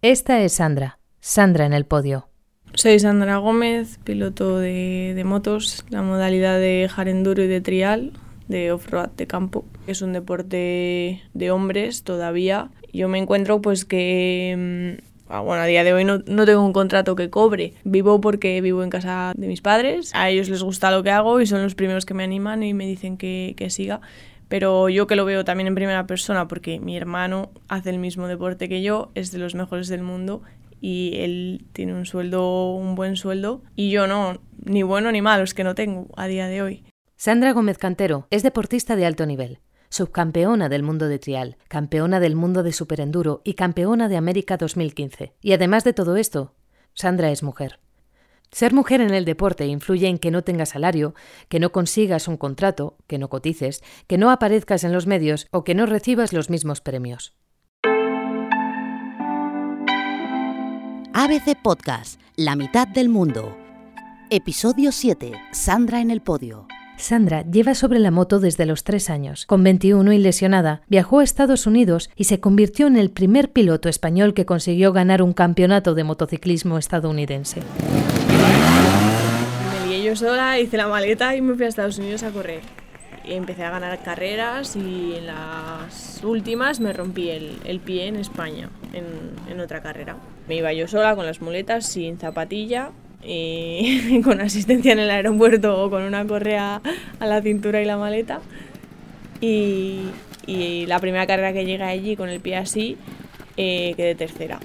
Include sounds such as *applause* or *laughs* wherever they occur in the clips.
Esta es Sandra, Sandra en el podio. Soy Sandra Gómez, piloto de, motos, la modalidad de jarenduro y de trial, de off-road de campo. Es un deporte de hombres todavía. Yo me encuentro pues que mm, Ah, bueno, a día de hoy no, tengo un contrato que cobre. Vivo porque vivo en casa de mis padres. A ellos les gusta lo que hago y son los primeros que me animan y me dicen que, que siga. Pero yo que lo veo también en primera persona porque mi hermano hace el mismo deporte que yo, es de los mejores del mundo y él tiene un sueldo, un buen sueldo y yo no, ni bueno ni malo, es que no tengo a día de hoy. Sandra Gómez Cantero es deportista de alto nivel subcampeona del mundo de trial, campeona del mundo de superenduro y campeona de América 2015. Y además de todo esto, Sandra es mujer. Ser mujer en el deporte influye en que no tengas salario, que no consigas un contrato, que no cotices, que no aparezcas en los medios o que no recibas los mismos premios. ABC Podcast, La mitad del mundo. Episodio 7. Sandra en el podio. Sandra lleva sobre la moto desde los tres años. Con 21 y lesionada, viajó a Estados Unidos y se convirtió en el primer piloto español que consiguió ganar un campeonato de motociclismo estadounidense. Yo sola, hice la maleta y me fui a Estados Unidos a correr. Y empecé a ganar carreras y en las últimas me rompí el, pie en España, en, en otra carrera. Me iba yo sola con las muletas, sin zapatilla, y *laughs* con asistencia en el aeropuerto o con una correa a la cintura y la maleta. Y, la primera carrera que llegué allí con el pie así, eh, quedé tercera.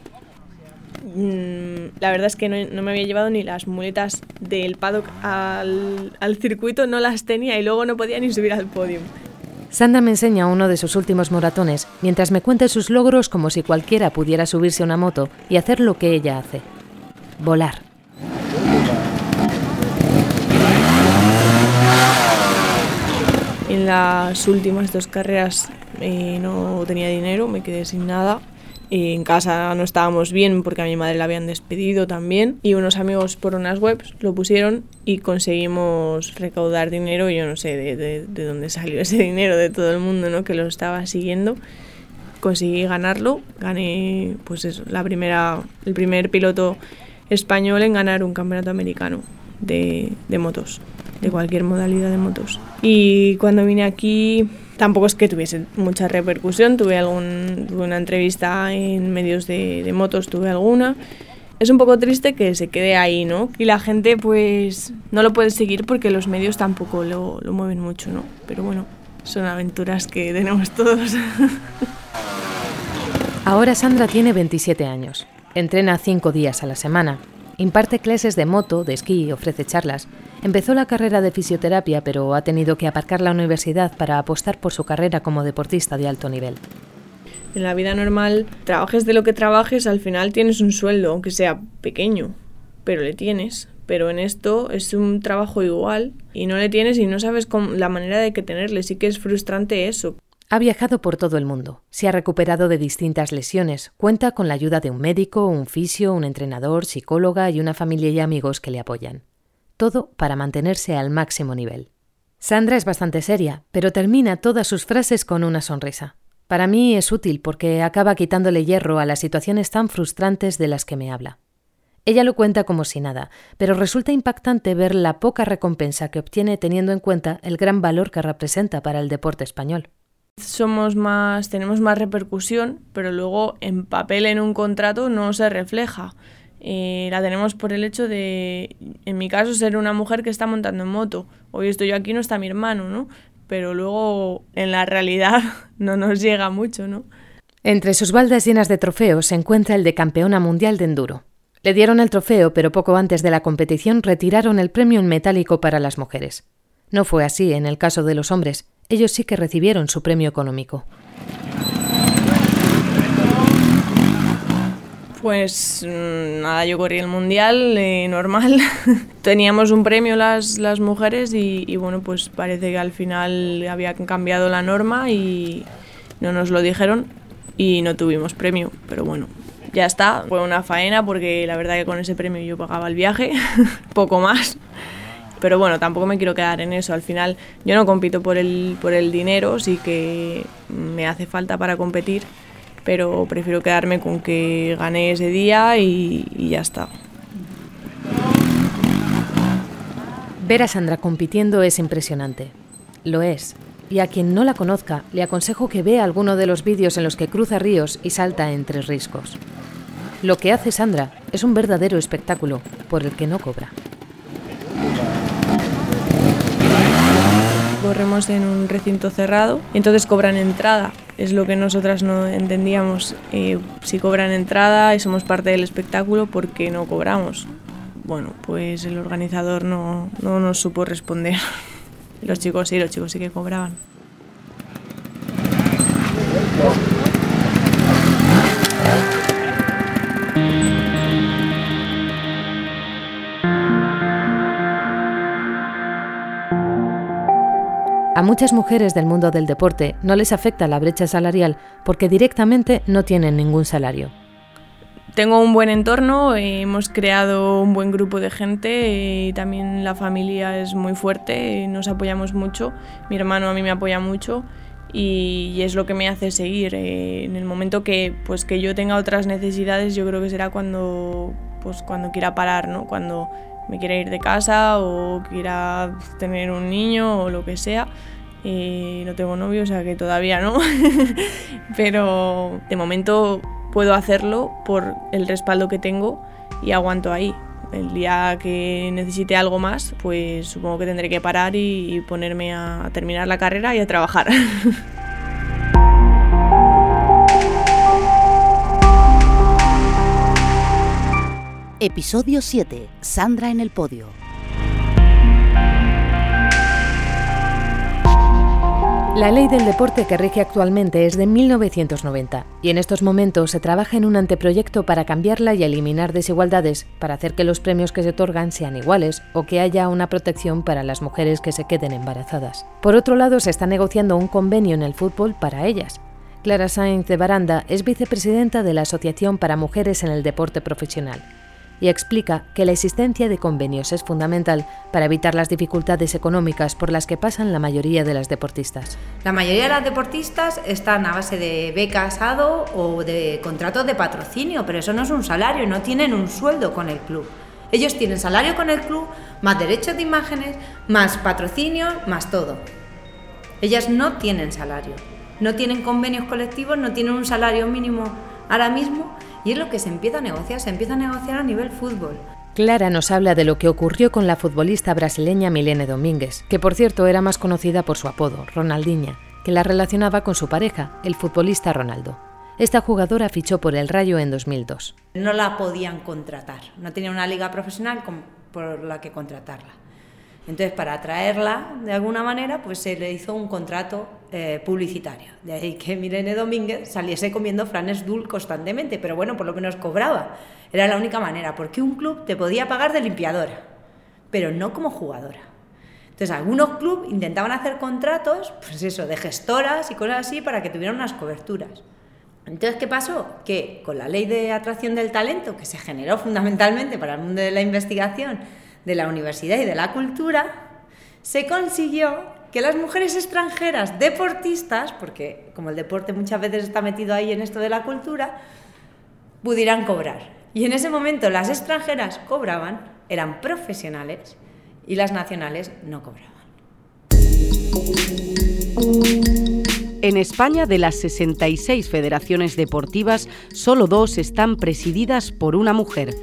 Mm, la verdad es que no, me había llevado ni las muletas del paddock al, al circuito, no las tenía y luego no podía ni subir al podio. Sandra me enseña uno de sus últimos moratones mientras me cuenta sus logros como si cualquiera pudiera subirse a una moto y hacer lo que ella hace. Volar. En las últimas dos carreras eh, no tenía dinero, me quedé sin nada. En casa no estábamos bien porque a mi madre la habían despedido también y unos amigos por unas webs lo pusieron y conseguimos recaudar dinero. Yo no sé de, de, dónde salió ese dinero de todo el mundo ¿no? que lo estaba siguiendo. Conseguí ganarlo, gané pues eso, la primera, el primer piloto español en ganar un campeonato americano de, de motos de cualquier modalidad de motos. Y cuando vine aquí tampoco es que tuviese mucha repercusión, tuve, algún, una entrevista en medios de, motos, tuve alguna. Es un poco triste que se quede ahí, ¿no? Y la gente pues no lo puede seguir porque los medios tampoco lo, lo mueven mucho, ¿no? Pero bueno, son aventuras que tenemos todos. *laughs* Ahora Sandra tiene 27 años. Entrena cinco días a la semana Imparte clases de moto, de esquí, ofrece charlas. Empezó la carrera de fisioterapia, pero ha tenido que aparcar la universidad para apostar por su carrera como deportista de alto nivel. En la vida normal, trabajes de lo que trabajes, al final tienes un sueldo, aunque sea pequeño, pero le tienes. Pero en esto es un trabajo igual y no le tienes y no sabes la manera de que tenerle. Sí que es frustrante eso. Ha viajado por todo el mundo, se ha recuperado de distintas lesiones, cuenta con la ayuda de un médico, un fisio, un entrenador, psicóloga y una familia y amigos que le apoyan. Todo para mantenerse al máximo nivel. Sandra es bastante seria, pero termina todas sus frases con una sonrisa. Para mí es útil porque acaba quitándole hierro a las situaciones tan frustrantes de las que me habla. Ella lo cuenta como si nada, pero resulta impactante ver la poca recompensa que obtiene teniendo en cuenta el gran valor que representa para el deporte español somos más, tenemos más repercusión, pero luego en papel en un contrato no se refleja. Eh, la tenemos por el hecho de, en mi caso, ser una mujer que está montando en moto. Hoy estoy yo aquí, no está mi hermano, ¿no? Pero luego en la realidad *laughs* no nos llega mucho, ¿no? Entre sus baldas llenas de trofeos se encuentra el de campeona mundial de enduro. Le dieron el trofeo, pero poco antes de la competición retiraron el premio en metálico para las mujeres. No fue así en el caso de los hombres, ellos sí que recibieron su premio económico. Pues mm, nada, yo corrí el mundial eh, normal. *laughs* Teníamos un premio las, las mujeres y, bueno, pues parece que al final había cambiado la norma y no nos lo dijeron y no tuvimos premio. Pero bueno, ya está. Fue una faena porque la verdad que con ese premio yo pagaba el viaje, *laughs* poco más. Pero bueno, tampoco me quiero quedar en eso. Al final yo no compito por el, por el dinero, sí que me hace falta para competir. Pero prefiero quedarme con que gané ese día y, y ya está. Ver a Sandra compitiendo es impresionante. Lo es. Y a quien no la conozca, le aconsejo que vea alguno de los vídeos en los que cruza ríos y salta entre riscos. Lo que hace Sandra es un verdadero espectáculo por el que no cobra. Corremos en un recinto cerrado, entonces cobran entrada. Es lo que nosotras no entendíamos. Eh, si cobran entrada y somos parte del espectáculo, ¿por qué no cobramos? bueno, pues el organizador no, no nos supo responder. *laughs* Los chicos sí, los chicos sí que cobraban. A muchas mujeres del mundo del deporte no les afecta la brecha salarial porque directamente no tienen ningún salario. Tengo un buen entorno, eh, hemos creado un buen grupo de gente y eh, también la familia es muy fuerte, eh, nos apoyamos mucho, mi hermano a mí me apoya mucho y, es lo que me hace seguir. en el momento que, pues, que yo tenga otras necesidades yo creo que será cuando, pues, cuando quiera parar, ¿no? cuando me quiera ir de casa o quiera tener un niño o lo que sea. No tengo novio, o sea que todavía no, *laughs* pero de momento puedo hacerlo por el respaldo que tengo y aguanto ahí. El día que necesite algo más, pues supongo que tendré que parar y ponerme a terminar la carrera y a trabajar. *laughs* Episodio 7. Sandra en el podio. La ley del deporte que rige actualmente es de 1990 y en estos momentos se trabaja en un anteproyecto para cambiarla y eliminar desigualdades, para hacer que los premios que se otorgan sean iguales o que haya una protección para las mujeres que se queden embarazadas. Por otro lado, se está negociando un convenio en el fútbol para ellas. Clara Sainz de Baranda es vicepresidenta de la Asociación para Mujeres en el Deporte Profesional y explica que la existencia de convenios es fundamental para evitar las dificultades económicas por las que pasan la mayoría de las deportistas. La mayoría de las deportistas están a base de becas ADO o de contratos de patrocinio, pero eso no es un salario, no tienen un sueldo con el club. Ellos tienen salario con el club, más derechos de imágenes, más patrocinio, más todo. Ellas no tienen salario, no tienen convenios colectivos, no tienen un salario mínimo ahora mismo y es lo que se empieza a negociar, se empieza a negociar a nivel fútbol. Clara nos habla de lo que ocurrió con la futbolista brasileña Milene Domínguez, que por cierto era más conocida por su apodo, Ronaldinha, que la relacionaba con su pareja, el futbolista Ronaldo. Esta jugadora fichó por el Rayo en 2002. No la podían contratar, no tenía una liga profesional por la que contratarla. Entonces, para atraerla de alguna manera, pues se le hizo un contrato eh, publicitario. De ahí que Mirene Domínguez saliese comiendo franes dul constantemente, pero bueno, por lo menos cobraba. Era la única manera, porque un club te podía pagar de limpiadora, pero no como jugadora. Entonces, algunos clubes intentaban hacer contratos, pues eso, de gestoras y cosas así para que tuvieran unas coberturas. Entonces, ¿qué pasó? Que con la ley de atracción del talento, que se generó fundamentalmente para el mundo de la investigación, de la universidad y de la cultura, se consiguió que las mujeres extranjeras deportistas, porque como el deporte muchas veces está metido ahí en esto de la cultura, pudieran cobrar. Y en ese momento las extranjeras cobraban, eran profesionales, y las nacionales no cobraban. En España, de las 66 federaciones deportivas, solo dos están presididas por una mujer.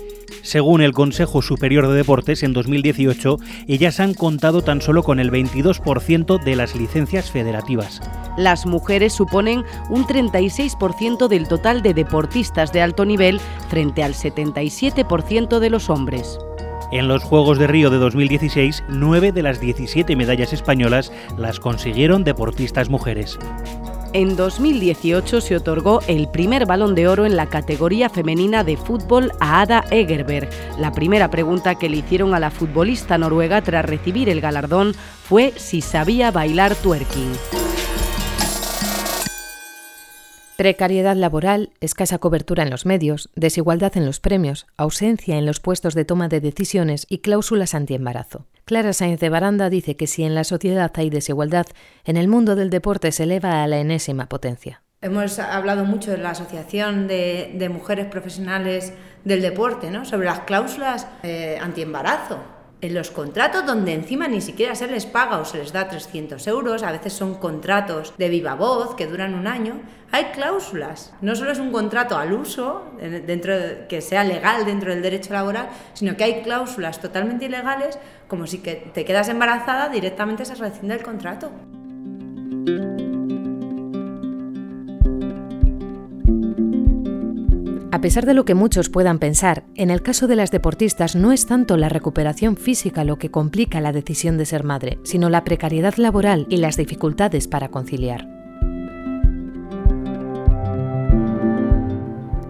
Según el Consejo Superior de Deportes, en 2018 ellas han contado tan solo con el 22% de las licencias federativas. Las mujeres suponen un 36% del total de deportistas de alto nivel frente al 77% de los hombres. En los Juegos de Río de 2016, 9 de las 17 medallas españolas las consiguieron deportistas mujeres. En 2018 se otorgó el primer balón de oro en la categoría femenina de fútbol a Ada Egerberg. La primera pregunta que le hicieron a la futbolista noruega tras recibir el galardón fue si sabía bailar twerking. Precariedad laboral, escasa cobertura en los medios, desigualdad en los premios, ausencia en los puestos de toma de decisiones y cláusulas antiembarazo. Clara Sainz de Baranda dice que si en la sociedad hay desigualdad, en el mundo del deporte se eleva a la enésima potencia. Hemos hablado mucho de la Asociación de, Mujeres Profesionales del Deporte, ¿no? sobre las cláusulas eh, antiembarazo en los contratos donde encima ni siquiera se les paga o se les da 300 euros, a veces son contratos de viva voz que duran un año, hay cláusulas. No solo es un contrato al uso, dentro que sea legal dentro del derecho laboral, sino que hay cláusulas totalmente ilegales, como si que te quedas embarazada, directamente se rescinde el contrato. A pesar de lo que muchos puedan pensar, en el caso de las deportistas no es tanto la recuperación física lo que complica la decisión de ser madre, sino la precariedad laboral y las dificultades para conciliar.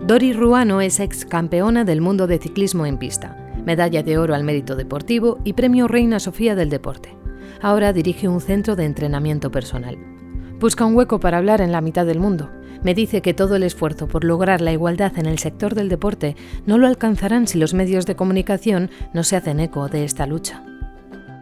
Dori Ruano es ex campeona del mundo de ciclismo en pista, medalla de oro al mérito deportivo y premio Reina Sofía del deporte. Ahora dirige un centro de entrenamiento personal. Busca un hueco para hablar en la mitad del mundo me dice que todo el esfuerzo por lograr la igualdad en el sector del deporte no lo alcanzarán si los medios de comunicación no se hacen eco de esta lucha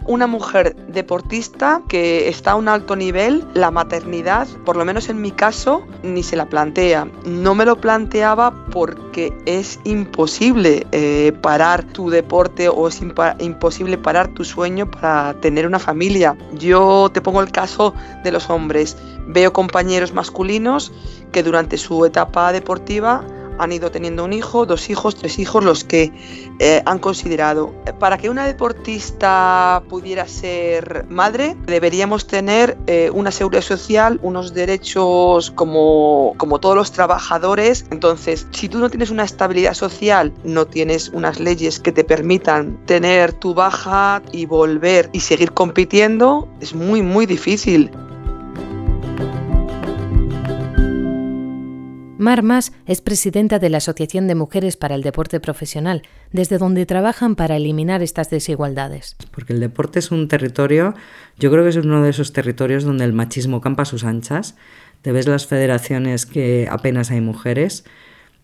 una mujer deportista que está a un alto nivel, la maternidad, por lo menos en mi caso, ni se la plantea. No me lo planteaba porque es imposible eh, parar tu deporte o es imposible parar tu sueño para tener una familia. Yo te pongo el caso de los hombres. Veo compañeros masculinos que durante su etapa deportiva han ido teniendo un hijo, dos hijos, tres hijos, los que eh, han considerado. Para que una deportista pudiera ser madre, deberíamos tener eh, una seguridad social, unos derechos como, como todos los trabajadores. Entonces, si tú no tienes una estabilidad social, no tienes unas leyes que te permitan tener tu baja y volver y seguir compitiendo, es muy, muy difícil. Mar Mas es presidenta de la Asociación de Mujeres para el Deporte Profesional, desde donde trabajan para eliminar estas desigualdades. Porque el deporte es un territorio, yo creo que es uno de esos territorios donde el machismo campa a sus anchas. Te ves las federaciones que apenas hay mujeres,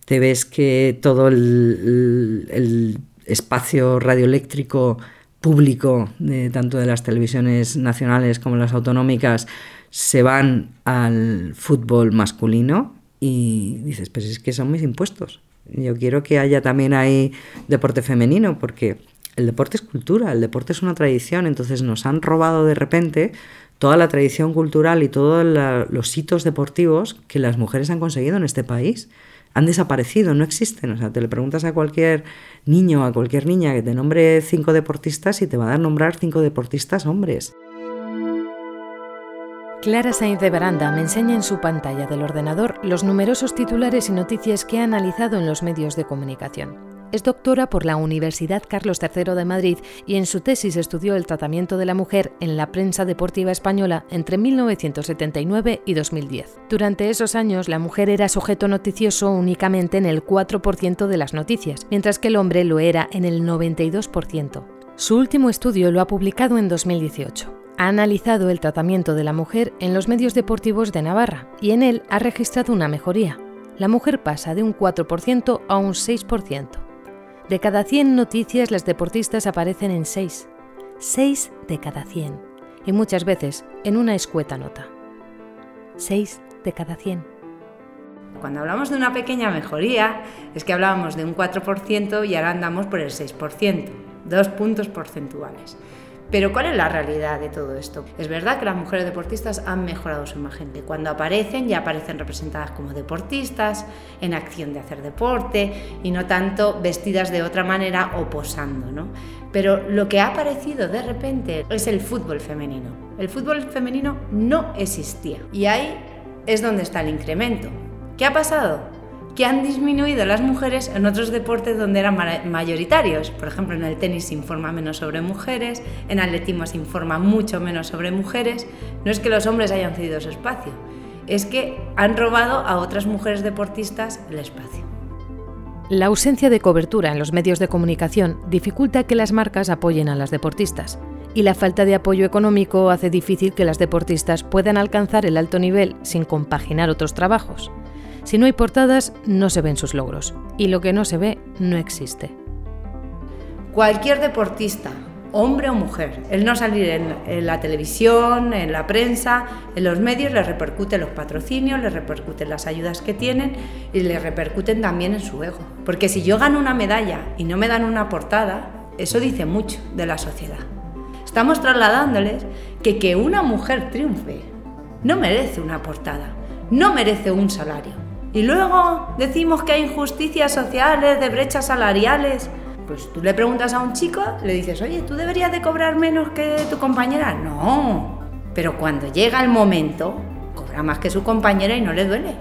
te ves que todo el, espacio radioeléctrico público, tanto de las televisiones nacionales como las autonómicas, se van al fútbol masculino y dices, pues es que son mis impuestos. Yo quiero que haya también ahí deporte femenino, porque el deporte es cultura, el deporte es una tradición, entonces nos han robado de repente toda la tradición cultural y todos los hitos deportivos que las mujeres han conseguido en este país. Han desaparecido, no existen. O sea, te le preguntas a cualquier niño, a cualquier niña que te nombre cinco deportistas y te va a dar nombrar cinco deportistas hombres. Clara Sainz de Baranda me enseña en su pantalla del ordenador los numerosos titulares y noticias que ha analizado en los medios de comunicación. Es doctora por la Universidad Carlos III de Madrid y en su tesis estudió el tratamiento de la mujer en la prensa deportiva española entre 1979 y 2010. Durante esos años, la mujer era sujeto noticioso únicamente en el 4% de las noticias, mientras que el hombre lo era en el 92%. Su último estudio lo ha publicado en 2018 ha analizado el tratamiento de la mujer en los medios deportivos de Navarra y en él ha registrado una mejoría. La mujer pasa de un 4% a un 6%. De cada 100 noticias las deportistas aparecen en 6. 6 de cada 100. Y muchas veces en una escueta nota. 6 de cada 100. Cuando hablamos de una pequeña mejoría, es que hablábamos de un 4% y ahora andamos por el 6%, dos puntos porcentuales. Pero ¿cuál es la realidad de todo esto? Es verdad que las mujeres deportistas han mejorado su imagen, que cuando aparecen ya aparecen representadas como deportistas, en acción de hacer deporte y no tanto vestidas de otra manera o posando, ¿no? Pero lo que ha aparecido de repente es el fútbol femenino. El fútbol femenino no existía y ahí es donde está el incremento. ¿Qué ha pasado? Que han disminuido las mujeres en otros deportes donde eran mayoritarios. Por ejemplo, en el tenis se informa menos sobre mujeres, en atletismo se informa mucho menos sobre mujeres. No es que los hombres hayan cedido su espacio, es que han robado a otras mujeres deportistas el espacio. La ausencia de cobertura en los medios de comunicación dificulta que las marcas apoyen a las deportistas y la falta de apoyo económico hace difícil que las deportistas puedan alcanzar el alto nivel sin compaginar otros trabajos. Si no hay portadas, no se ven sus logros. Y lo que no se ve, no existe. Cualquier deportista hombre o mujer. El no salir en, la televisión, en la prensa, en los medios, les repercute los patrocinios, les repercuten las ayudas que tienen y les repercuten también en su ego. Porque si yo gano una medalla y no me dan una portada, eso dice mucho de la sociedad. Estamos trasladándoles que que una mujer triunfe no merece una portada, no merece un salario. Y luego decimos que hay injusticias sociales, de brechas salariales. Pues tú le preguntas a un chico, le dices, oye, ¿tú deberías de cobrar menos que tu compañera? No, pero cuando llega el momento, cobra más que su compañera y no le duele.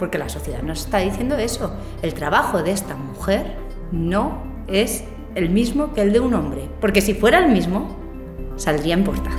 Porque la sociedad nos está diciendo eso. El trabajo de esta mujer no es el mismo que el de un hombre. Porque si fuera el mismo, saldría en portada.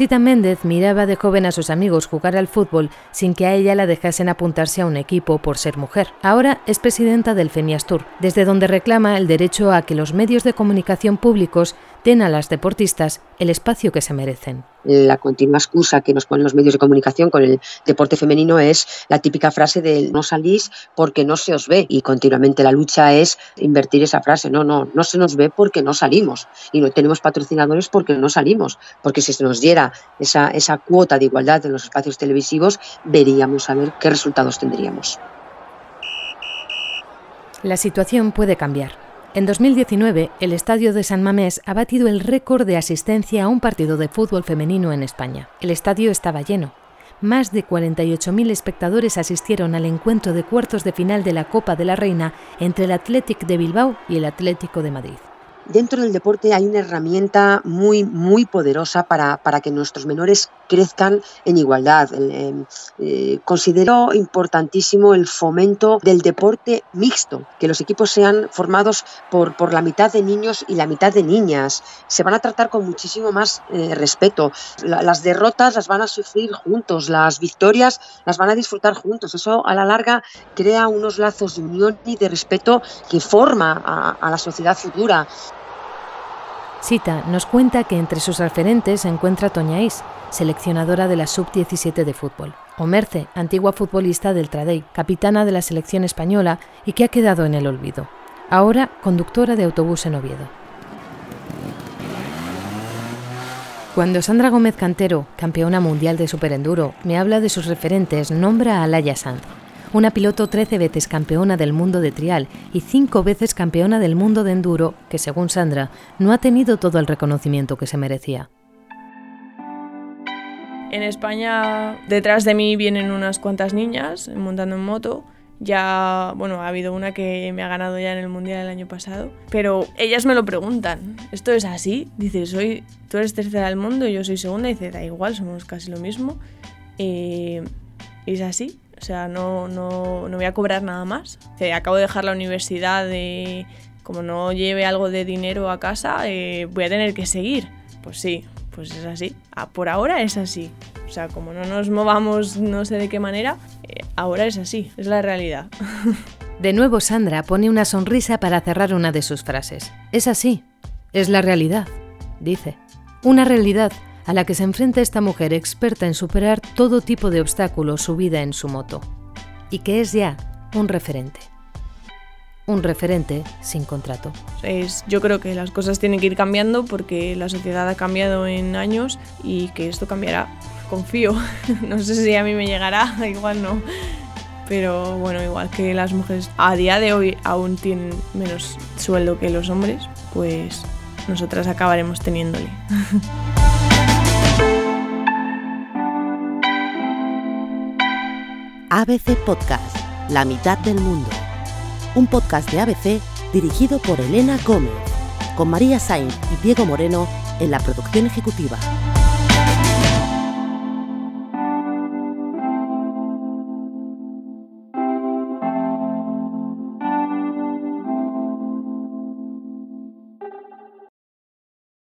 Sita Méndez miraba de joven a sus amigos jugar al fútbol sin que a ella la dejasen apuntarse a un equipo por ser mujer. Ahora es presidenta del Femiastur, desde donde reclama el derecho a que los medios de comunicación públicos den a las deportistas el espacio que se merecen. La continua excusa que nos ponen los medios de comunicación con el deporte femenino es la típica frase de no salís porque no se os ve y continuamente la lucha es invertir esa frase. No, no, no se nos ve porque no salimos y no tenemos patrocinadores porque no salimos, porque si se nos diera esa, esa cuota de igualdad en los espacios televisivos, veríamos a ver qué resultados tendríamos. La situación puede cambiar. En 2019, el Estadio de San Mamés ha batido el récord de asistencia a un partido de fútbol femenino en España. El estadio estaba lleno. Más de 48.000 espectadores asistieron al encuentro de cuartos de final de la Copa de la Reina entre el Athletic de Bilbao y el Atlético de Madrid dentro del deporte hay una herramienta muy, muy poderosa para, para que nuestros menores crezcan en igualdad. Eh, considero importantísimo el fomento del deporte mixto, que los equipos sean formados por, por la mitad de niños y la mitad de niñas. Se van a tratar con muchísimo más eh, respeto. las derrotas las van a sufrir juntos, las victorias las van a disfrutar juntos. Eso a la larga crea unos lazos de unión y de respeto que forma a la sociedad futura. Sita nos cuenta que entre sus referentes se encuentra Toña Is, seleccionadora de la Sub-17 de fútbol, o Merce, antigua futbolista del Tradei, capitana de la selección española y que ha quedado en el olvido, ahora conductora de autobús en Oviedo. Cuando Sandra Gómez Cantero, campeona mundial de superenduro, me habla de sus referentes, nombra a Laia Sanz, una piloto 13 veces campeona del mundo de trial y 5 veces campeona del mundo de enduro, que según Sandra no ha tenido todo el reconocimiento que se merecía. En España, detrás de mí vienen unas cuantas niñas montando en moto. Ya, bueno, ha habido una que me ha ganado ya en el mundial el año pasado, pero ellas me lo preguntan. ¿Esto es así? Dice, soy, tú eres tercera del mundo y yo soy segunda. Dice, da igual, somos casi lo mismo. Eh, es así. O sea, no, no, no voy a cobrar nada más. acabo de dejar la universidad, de, como no lleve algo de dinero a casa, eh, voy a tener que seguir. Pues sí, pues es así. Ah, por ahora es así. O sea, como no nos movamos no sé de qué manera, eh, ahora es así, es la realidad. *laughs* De nuevo Sandra pone una sonrisa para cerrar una de sus frases. Es así, es la realidad, dice. Una realidad a la que se enfrenta esta mujer experta en superar todo tipo de obstáculos subida en su moto, y que es ya un referente. Un referente sin contrato. Es, yo creo que las cosas tienen que ir cambiando porque la sociedad ha cambiado en años y que esto cambiará. Confío. *laughs* No sé si a mí me llegará, *laughs* igual no. Pero bueno, igual que las mujeres a día de hoy aún tienen menos sueldo que los hombres, pues nosotras acabaremos teniéndole. *laughs* ABC Podcast, La mitad del mundo. Un podcast de ABC dirigido por Elena Gómez, con María Sainz y Diego Moreno en la producción ejecutiva.